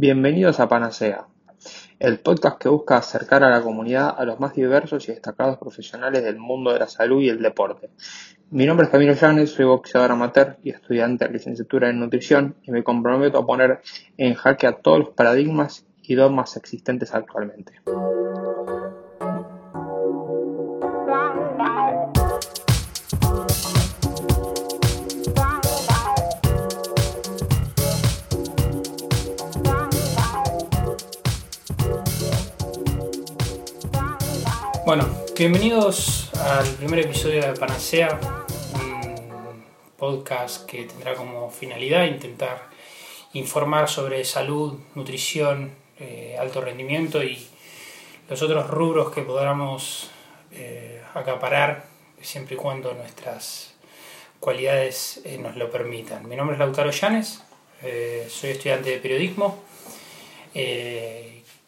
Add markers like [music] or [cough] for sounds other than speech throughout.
Bienvenidos a Panacea, el podcast que busca acercar a la comunidad a los más diversos y destacados profesionales del mundo de la salud y el deporte. Mi nombre es Camilo Llanes, soy boxeador amateur y estudiante de licenciatura en nutrición y me comprometo a poner en jaque a todos los paradigmas y dogmas existentes actualmente. Bueno, bienvenidos al primer episodio de Panacea, un podcast que tendrá como finalidad intentar informar sobre salud, nutrición, eh, alto rendimiento y los otros rubros que podamos eh, acaparar siempre y cuando nuestras cualidades eh, nos lo permitan. Mi nombre es Lautaro Llanes, soy estudiante de periodismo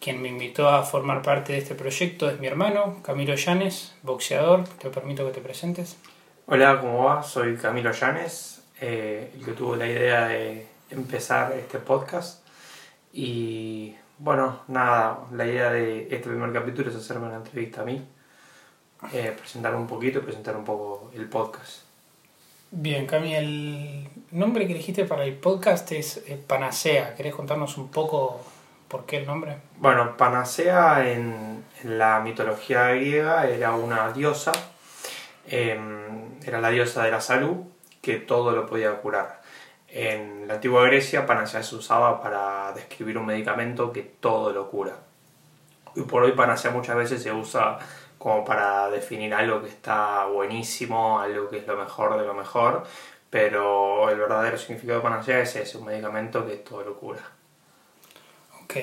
quien me invitó a formar parte de este proyecto es mi hermano, Camilo Llanes, boxeador. Te permito que te presentes. Hola, ¿cómo va? Soy Camilo Llanes, eh, el que tuvo la idea de empezar este podcast. Y bueno, nada, la idea de este primer capítulo es hacerme una entrevista a mí, eh, presentar un poquito, presentar un poco el podcast. Bien, Cami, el nombre que elegiste para el podcast es Panacea. ¿Querés contarnos un poco ¿Por qué el nombre? Bueno, Panacea en, la mitología griega era una diosa, em, era la diosa de la salud que todo lo podía curar. En la antigua Grecia, Panacea se usaba para describir un medicamento que todo lo cura. Y por hoy Panacea muchas veces se usa como para definir algo que está buenísimo, algo que es lo mejor de lo mejor, pero el verdadero significado de Panacea es ese, un medicamento que todo lo cura. Ok.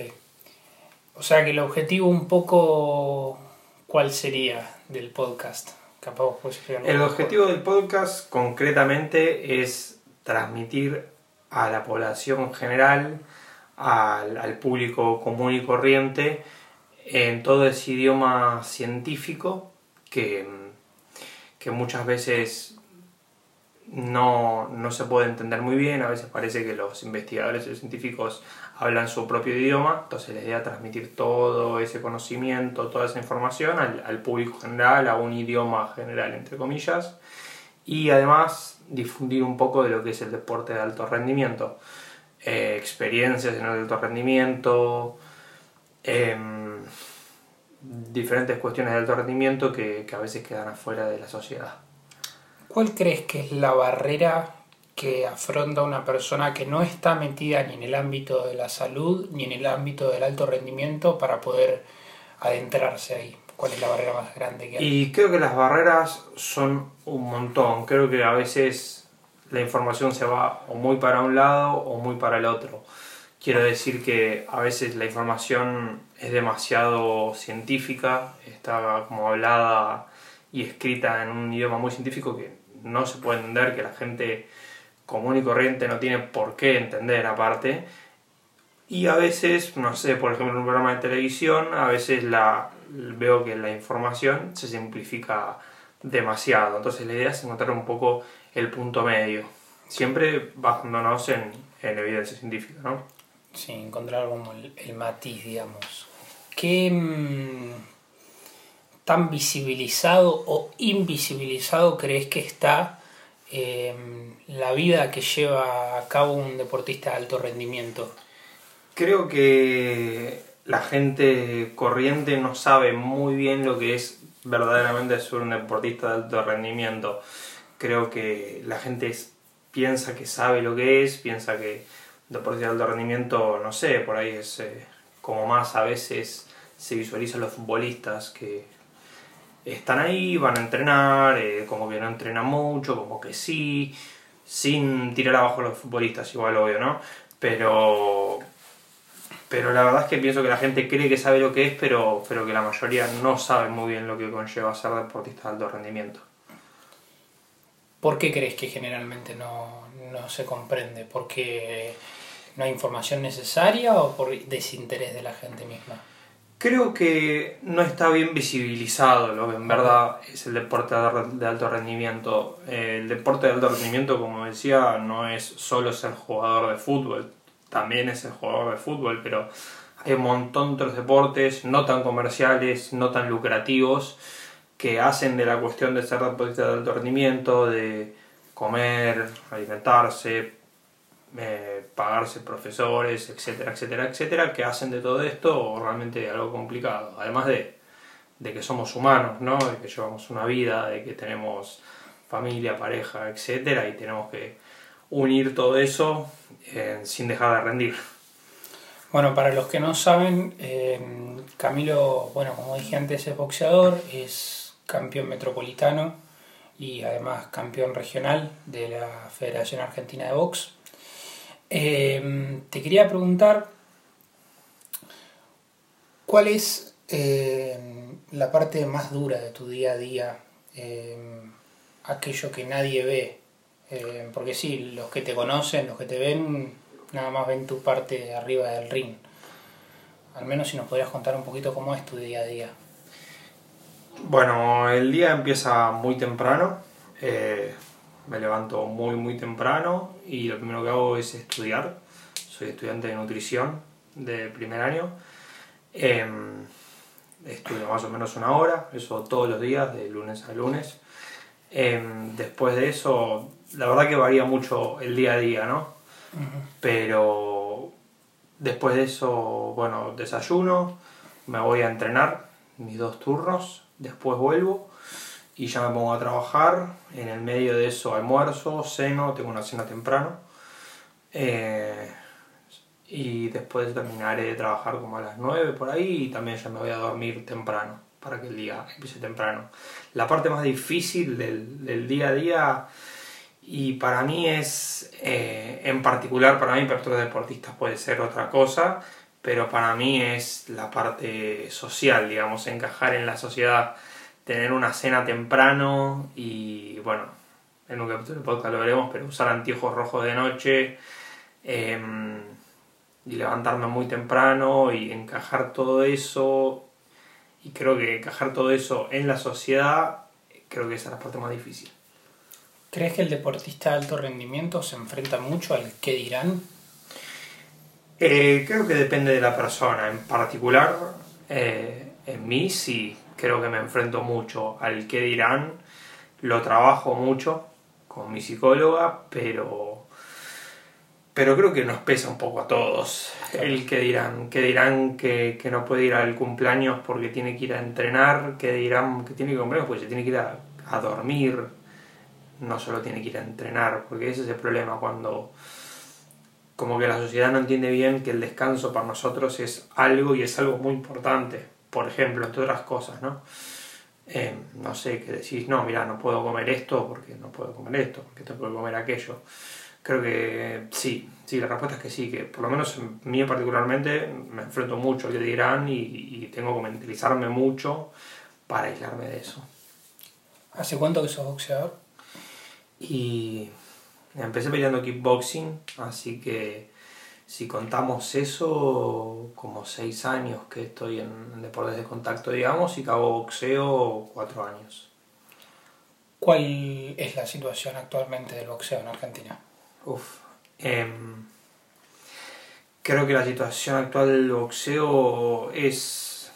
O sea que el objetivo un poco, ¿cuál sería del podcast? el objetivo del podcast concretamente es transmitir a la población general, al, al público común y corriente, en todo ese idioma científico que, que muchas veces no, no, se puede entender muy bien, a veces parece que los investigadores y los científicos hablan su propio idioma, entonces la idea transmitir todo ese conocimiento, toda esa información al, público general, a un idioma general, entre comillas, y además difundir un poco de lo que es el deporte de alto rendimiento, eh, experiencias en el alto rendimiento, em, diferentes cuestiones de alto rendimiento que, que a veces quedan afuera de la sociedad. ¿Cuál crees que es la barrera que afronta una persona que no está metida ni en el ámbito de la salud ni en el ámbito del alto rendimiento para poder adentrarse ahí? ¿Cuál es la barrera más grande que hay? Y creo que las barreras son un montón. Creo que a veces la información se va o muy para un lado o muy para el otro. Quiero decir que a veces la información es demasiado científica, está como hablada y escrita en un idioma muy científico que no se puede entender, que la gente común y corriente no tiene por qué entender aparte. Y a veces, no sé, por ejemplo en un programa de televisión, a veces la, veo que la información se simplifica demasiado. Entonces la idea es encontrar un poco el punto medio, siempre basándonos en, en evidencia científica, ¿no? Sí, encontrar como el, el matiz, digamos. ¿Qué mm, tan visibilizado o invisibilizado crees que está Em, la vida que lleva a cabo un deportista de alto rendimiento? Creo que la gente corriente no sabe muy bien lo que es verdaderamente ser un deportista de alto rendimiento. Creo que la gente piensa que sabe lo que es, piensa que deportista de alto rendimiento, no sé, por ahí es eh, como más a veces se visualizan los futbolistas que están ahí, van a entrenar, eh, como que no entrenan mucho, como que sí, sin tirar abajo a los futbolistas, igual obvio, ¿no? Pero, pero la verdad es que pienso que la gente cree que sabe lo que es, pero, pero que la mayoría no sabe muy bien lo que conlleva ser deportista de alto rendimiento. ¿Por qué crees que generalmente no, no se comprende? ¿Porque no hay información necesaria o por desinterés de la gente misma? Creo que no está bien visibilizado lo que en verdad es el deporte de alto rendimiento. El deporte de alto rendimiento, como decía, no es solo ser jugador de fútbol. también es el jugador de fútbol, pero hay un montón de otros deportes no tan comerciales, no tan lucrativos, que hacen de la cuestión de ser deportista de alto rendimiento, de comer, alimentarse, eh, pagarse profesores, etcétera, etcétera, etcétera, que hacen de todo esto realmente algo complicado. Además de, de que somos humanos, ¿no? de que llevamos una vida, de que tenemos familia, pareja, etcétera, y tenemos que unir todo eso eh, sin dejar de rendir. Bueno, para los que no saben, eh, Camilo, bueno, como dije antes, es boxeador, es campeón metropolitano y además campeón regional de la Federación Argentina de Box. Eh, te quería preguntar, ¿cuál es la parte más dura de tu día a día? aquello que nadie ve. porque sí, los que te conocen, los que te ven, nada más ven tu parte arriba del ring. Al menos si nos podrías contar un poquito cómo es tu día a día. Bueno, el día empieza muy temprano. Me levanto muy muy temprano y lo primero que hago es estudiar. Soy estudiante de nutrición de primer año. Em, estudio más o menos una hora, eso todos los días, de lunes a lunes. Em, después de eso, la verdad que varía mucho el día a día, ¿no? Pero después de eso, bueno, desayuno, me voy a entrenar mis dos turnos, después vuelvo y ya me pongo a trabajar. En el medio de eso almuerzo, ceno, tengo una cena temprano. Eh, y después terminaré de trabajar como a las 9 por ahí y también ya me voy a dormir temprano para que el día empiece temprano. La parte más difícil del, día a día y para mí es, eh, en particular para mí, para otros deportistas puede ser otra cosa, pero para mí es la parte social, digamos, encajar en la sociedad, tener una cena temprano y, bueno, en un capítulo de podcast lo veremos, pero usar anteojos rojos de noche em, y levantarme muy temprano y encajar todo eso. Y creo que encajar todo eso en la sociedad, creo que esa es la parte más difícil. ¿Crees que el deportista de alto rendimiento se enfrenta mucho al qué dirán? Eh, creo que depende de la persona. En particular, eh, en mí sí, creo que me enfrento mucho al qué dirán. Lo trabajo mucho con mi psicóloga, pero, pero creo que nos pesa un poco a todos. El que dirán, que dirán que, no puede ir al cumpleaños porque tiene que ir a entrenar, que dirán que tiene que comer porque se tiene que ir a, a dormir no solo tiene que ir a entrenar, porque ese es el problema cuando como que la sociedad no entiende bien que el descanso para nosotros es algo y es algo muy importante, por ejemplo, entre otras cosas, ¿no? Eh, no sé, que decís, no, mira, no puedo comer esto porque no puedo comer esto, porque tengo que comer aquello. Creo que sí, sí, la respuesta es que sí, que por lo menos en mí particularmente me enfrento mucho al que dirán y, y tengo que mentalizarme mucho para aislarme de eso. ¿Hace cuánto que sos boxeador? Y empecé peleando kickboxing, así que si contamos eso, como seis años que estoy en, deportes de contacto, digamos, y que hago boxeo cuatro años. ¿Cuál es la situación actualmente del boxeo en Argentina? Uf, em, creo que la situación actual del boxeo es,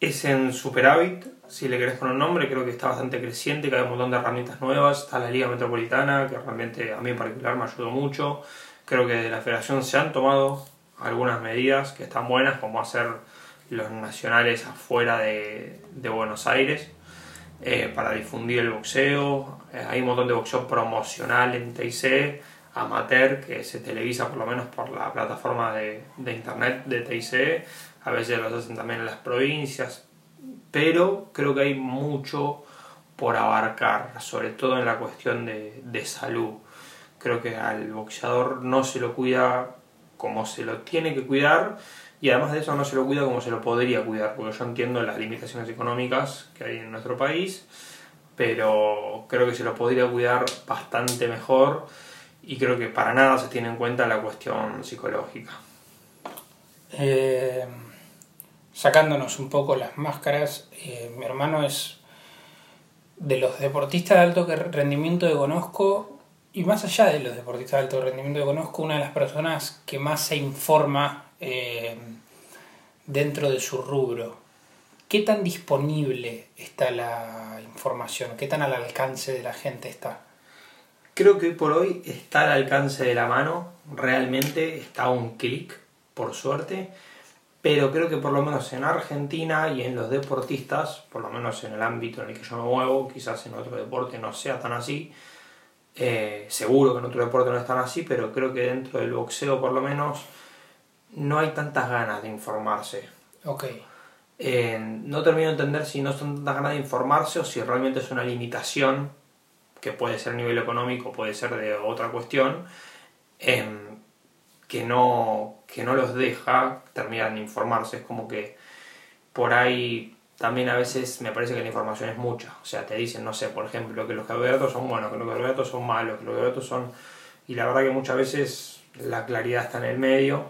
es en superávit, si le querés poner un nombre, creo que está bastante creciente, que hay un montón de herramientas nuevas. Está la Liga Metropolitana, que realmente a mí en particular me ayudó mucho. Creo que de la federación se han tomado algunas medidas que están buenas, como hacer los nacionales afuera de, Buenos Aires eh, para difundir el boxeo. Eh, hay un montón de boxeo promocional en TIC, amateur, que se televisa por lo menos por la plataforma de, de internet de TIC. A veces lo hacen también en las provincias, pero creo que hay mucho por abarcar, sobre todo en la cuestión de, de salud. Creo que al boxeador no se lo cuida como se lo tiene que cuidar y además de eso no se lo cuida como se lo podría cuidar, porque yo entiendo las limitaciones económicas que hay en nuestro país, pero creo que se lo podría cuidar bastante mejor y creo que para nada se tiene en cuenta la cuestión psicológica. Eh sacándonos un poco las máscaras, eh, mi hermano es de los deportistas de alto rendimiento que conozco Y más allá de los deportistas de alto rendimiento, conozco una de las personas que más se informa eh, dentro de su rubro. ¿Qué tan disponible está la información? ¿Qué tan al alcance de la gente está? Creo que por hoy está al alcance de la mano, realmente está a un clic, por suerte, pero creo que por lo menos en Argentina y en los deportistas, por lo menos en el ámbito en el que yo me muevo, quizás en otro deporte no sea tan así, eh, seguro que en otro deporte no es tan así, pero creo que dentro del boxeo por lo menos no hay tantas ganas de informarse. Ok. Eh, no termino de entender si no son tantas ganas de informarse o si realmente es una limitación, que puede ser a nivel económico, puede ser de otra cuestión, em, que, no, que no los deja terminar de informarse. Es como que por ahí también a veces me parece que la información es mucha. O sea, te dicen, no sé, por ejemplo, que los carbohidratos son buenos, que los carbohidratos son malos, que los carbohidratos son... Y la verdad que muchas veces la claridad está en el medio.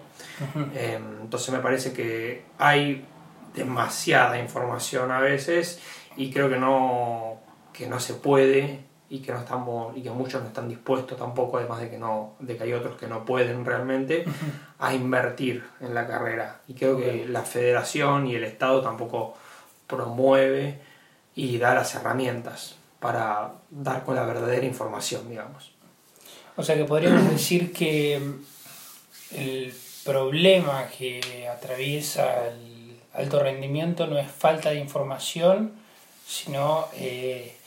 Em, entonces me parece que hay demasiada información a veces y creo que no, que no se puede y que no estamos y que muchos no están dispuestos tampoco además de que no de que hay otros que no pueden realmente a invertir en la carrera. Y creo que la federación y el estado tampoco promueve y da las herramientas para dar con la verdadera información digamos o sea que podríamos [clears throat] decir que el problema que atraviesa el alto rendimiento no es falta de información sino eh,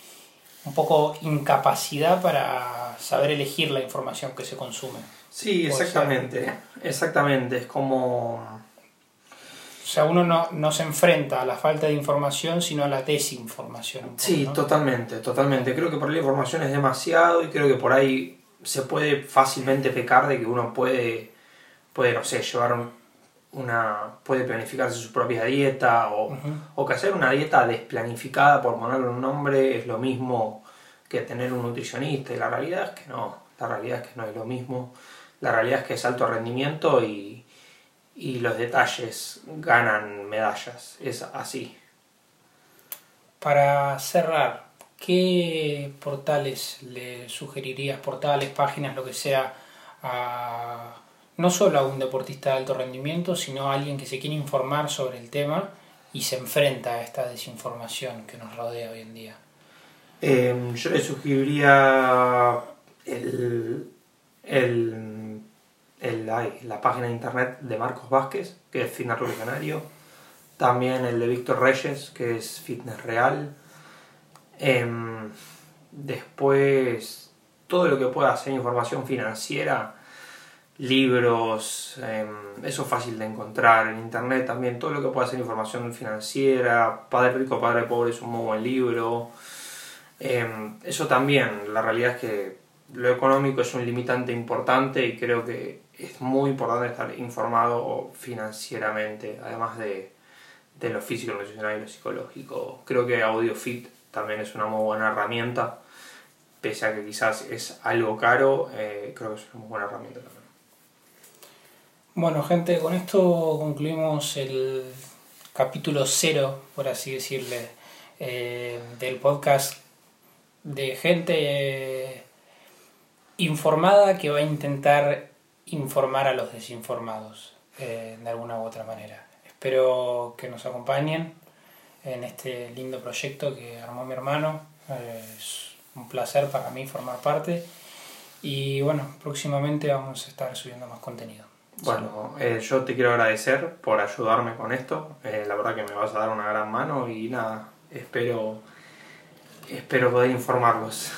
un poco incapacidad para saber elegir la información que se consume. Sí, exactamente, exactamente, es como... O sea, uno no, no, se enfrenta a la falta de información, sino a la desinformación. sí, totalmente, totalmente. Creo que por ahí la información es demasiado y creo que por ahí se puede fácilmente pecar de que uno puede, puede no sé, llevar una puede planificarse su propia dieta o, o, que hacer una dieta desplanificada por ponerle un nombre es lo mismo que tener un nutricionista y la realidad es que no, la realidad es que no es lo mismo, la realidad es que es alto rendimiento y, y los detalles ganan medallas, es así. Para cerrar, ¿qué portales le sugerirías, portales, páginas, lo que sea, a no solo a un deportista de alto rendimiento, sino a alguien que se quiere informar sobre el tema y se enfrenta a esta desinformación que nos rodea hoy en día? Em, yo le sugeriría el, el, la página de internet de Marcos Vázquez, que es Fitness Revolucionario. También el de Víctor Reyes, que es Fitness Real. Em, después, todo lo que pueda ser información financiera libros, em, eso es fácil de encontrar en internet también, todo lo que pueda ser información financiera, Padre Rico, Padre Pobre es un muy buen libro, em, eso también, la realidad es que lo económico es un limitante importante y creo que es muy importante estar informado financieramente, además de, de lo físico, lo emocional y lo psicológico. Creo que AudioFit también es una muy buena herramienta, pese a que quizás es algo caro, eh, creo que es una muy buena herramienta también. Bueno, gente, con esto concluimos el capítulo cero, por así decirle, eh, del podcast de gente informada que va a intentar informar a los desinformados eh, de alguna u otra manera. Espero que nos acompañen en este lindo proyecto que armó mi hermano. es un placer para mí formar parte. Y bueno, próximamente vamos a estar subiendo más contenido. Bueno, eh, yo te quiero agradecer por ayudarme con esto. Eh, la verdad que me vas a dar una gran mano y nada, espero, espero poder informarlos.